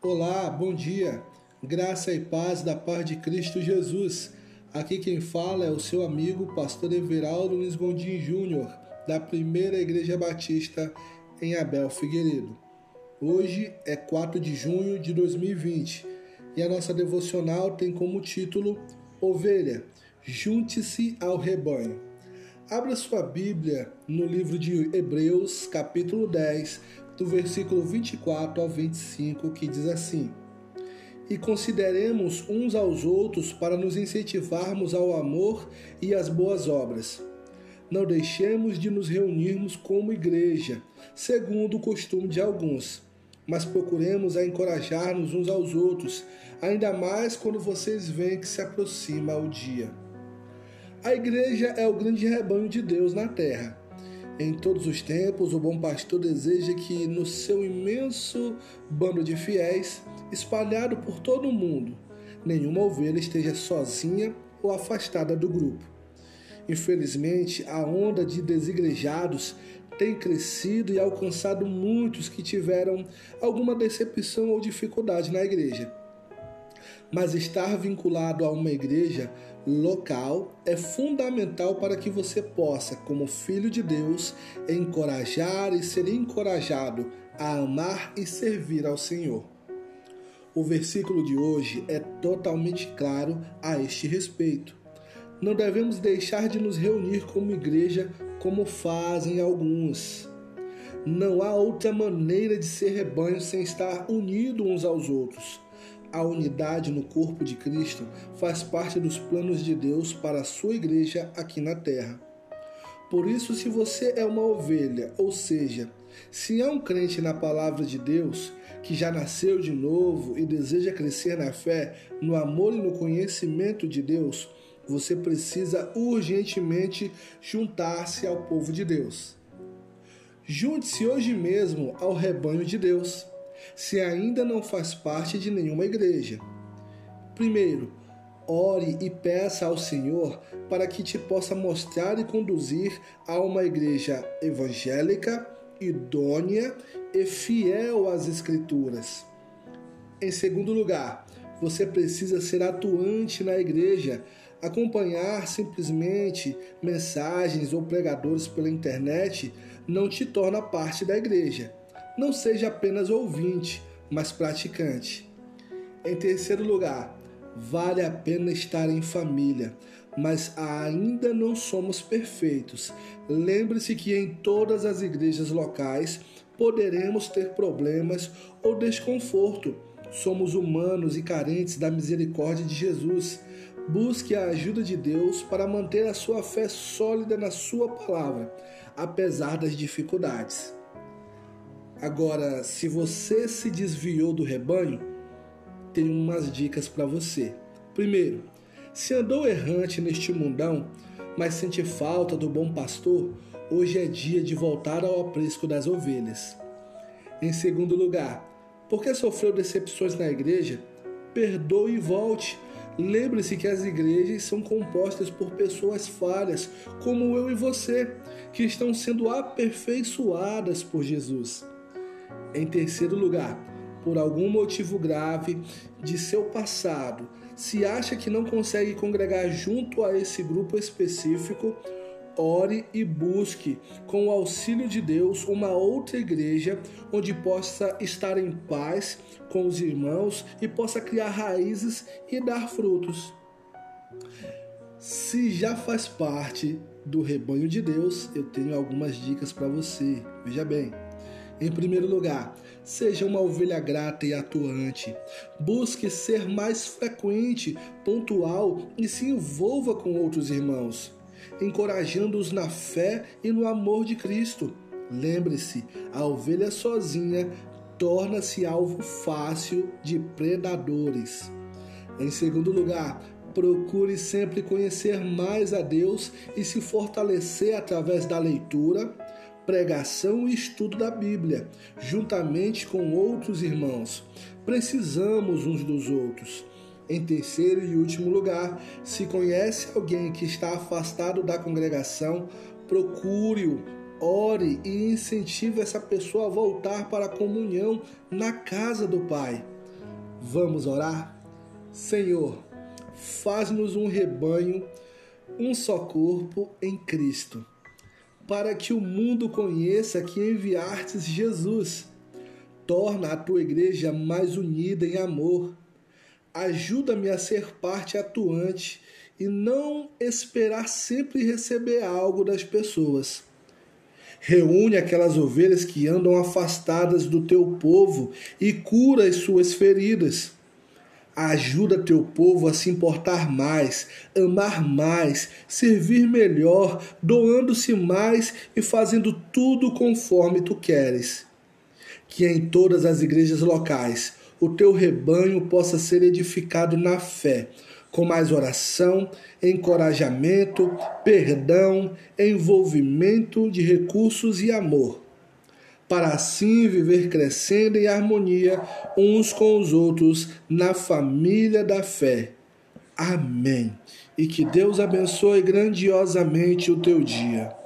Olá, bom dia. Graça e paz da paz de Cristo Jesus. Aqui quem fala é o seu amigo pastor Everaldo Luiz Gondim Júnior, da Primeira Igreja Batista em Abel Figueiredo. Hoje é 4 de junho de 2020 e a nossa devocional tem como título Ovelha, junte-se ao rebanho. Abra sua Bíblia no livro de Hebreus, capítulo 10, do versículo 24 ao 25, que diz assim: E consideremos uns aos outros para nos incentivarmos ao amor e às boas obras. Não deixemos de nos reunirmos como igreja, segundo o costume de alguns, mas procuremos a encorajar-nos uns aos outros, ainda mais quando vocês veem que se aproxima o dia. A igreja é o grande rebanho de Deus na terra. Em todos os tempos, o bom pastor deseja que no seu imenso bando de fiéis, espalhado por todo o mundo, nenhuma ovelha esteja sozinha ou afastada do grupo. Infelizmente, a onda de desigrejados tem crescido e alcançado muitos que tiveram alguma decepção ou dificuldade na igreja mas estar vinculado a uma igreja local é fundamental para que você possa, como filho de Deus, encorajar e ser encorajado a amar e servir ao Senhor. O versículo de hoje é totalmente claro a este respeito. Não devemos deixar de nos reunir como igreja como fazem alguns. Não há outra maneira de ser rebanho sem estar unido uns aos outros. A unidade no corpo de Cristo faz parte dos planos de Deus para a sua igreja aqui na terra. Por isso, se você é uma ovelha, ou seja, se é um crente na palavra de Deus, que já nasceu de novo e deseja crescer na fé, no amor e no conhecimento de Deus, você precisa urgentemente juntar-se ao povo de Deus. Junte-se hoje mesmo ao rebanho de Deus se ainda não faz parte de nenhuma igreja. Primeiro, ore e peça ao Senhor para que te possa mostrar e conduzir a uma igreja evangélica, idônea e fiel às Escrituras. Em segundo lugar, você precisa ser atuante na igreja. Acompanhar simplesmente mensagens ou pregadores pela internet não te torna parte da igreja não seja apenas ouvinte, mas praticante. Em terceiro lugar, vale a pena estar em família, mas ainda não somos perfeitos. Lembre-se que em todas as igrejas locais poderemos ter problemas ou desconforto. Somos humanos e carentes da misericórdia de Jesus. Busque a ajuda de Deus para manter a sua fé sólida na Sua palavra, apesar das dificuldades. Agora, se você se desviou do rebanho, tenho umas dicas para você. Primeiro, se andou errante neste mundão, mas sente falta do bom pastor, hoje é dia de voltar ao aprisco das ovelhas. Em segundo lugar, porque sofreu decepções na igreja, perdoe e volte. Lembre-se que as igrejas são compostas por pessoas falhas, como eu e você, que estão sendo aperfeiçoadas por Jesus. Em terceiro lugar, por algum motivo grave de seu passado, se acha que não consegue congregar junto a esse grupo específico, ore e busque, com o auxílio de Deus, uma outra igreja onde possa estar em paz com os irmãos e possa criar raízes e dar frutos. Se já faz parte do rebanho de Deus, eu tenho algumas dicas para você. Veja bem. Em primeiro lugar, seja uma ovelha grata e atuante. Busque ser mais frequente, pontual e se envolva com outros irmãos, encorajando-os na fé e no amor de Cristo. Lembre-se, a ovelha sozinha torna-se alvo fácil de predadores. Em segundo lugar, procure sempre conhecer mais a Deus e se fortalecer através da leitura, pregação e estudo da Bíblia, juntamente com outros irmãos. Precisamos uns dos outros. Em terceiro e último lugar, se conhece alguém que está afastado da congregação, procure-o, ore e incentive essa pessoa a voltar para a comunhão na casa do Pai. Vamos orar? Senhor, faz-nos um rebanho, um só corpo em Cristo, para que o mundo conheça que enviastes Jesus. Torna a tua igreja mais unida em amor. Ajuda-me a ser parte atuante e não esperar sempre receber algo das pessoas. Reúne aquelas ovelhas que andam afastadas do teu povo e cura as suas feridas. Ajuda teu povo a se importar mais, amar mais, servir melhor, doando-se mais e fazendo tudo conforme tu queres. Que em todas as igrejas locais o teu rebanho possa ser edificado na fé com mais oração, encorajamento, perdão, envolvimento de recursos e amor, para assim viver crescendo em harmonia uns com os outros na família da fé. Amém. E que Deus abençoe grandiosamente o teu dia.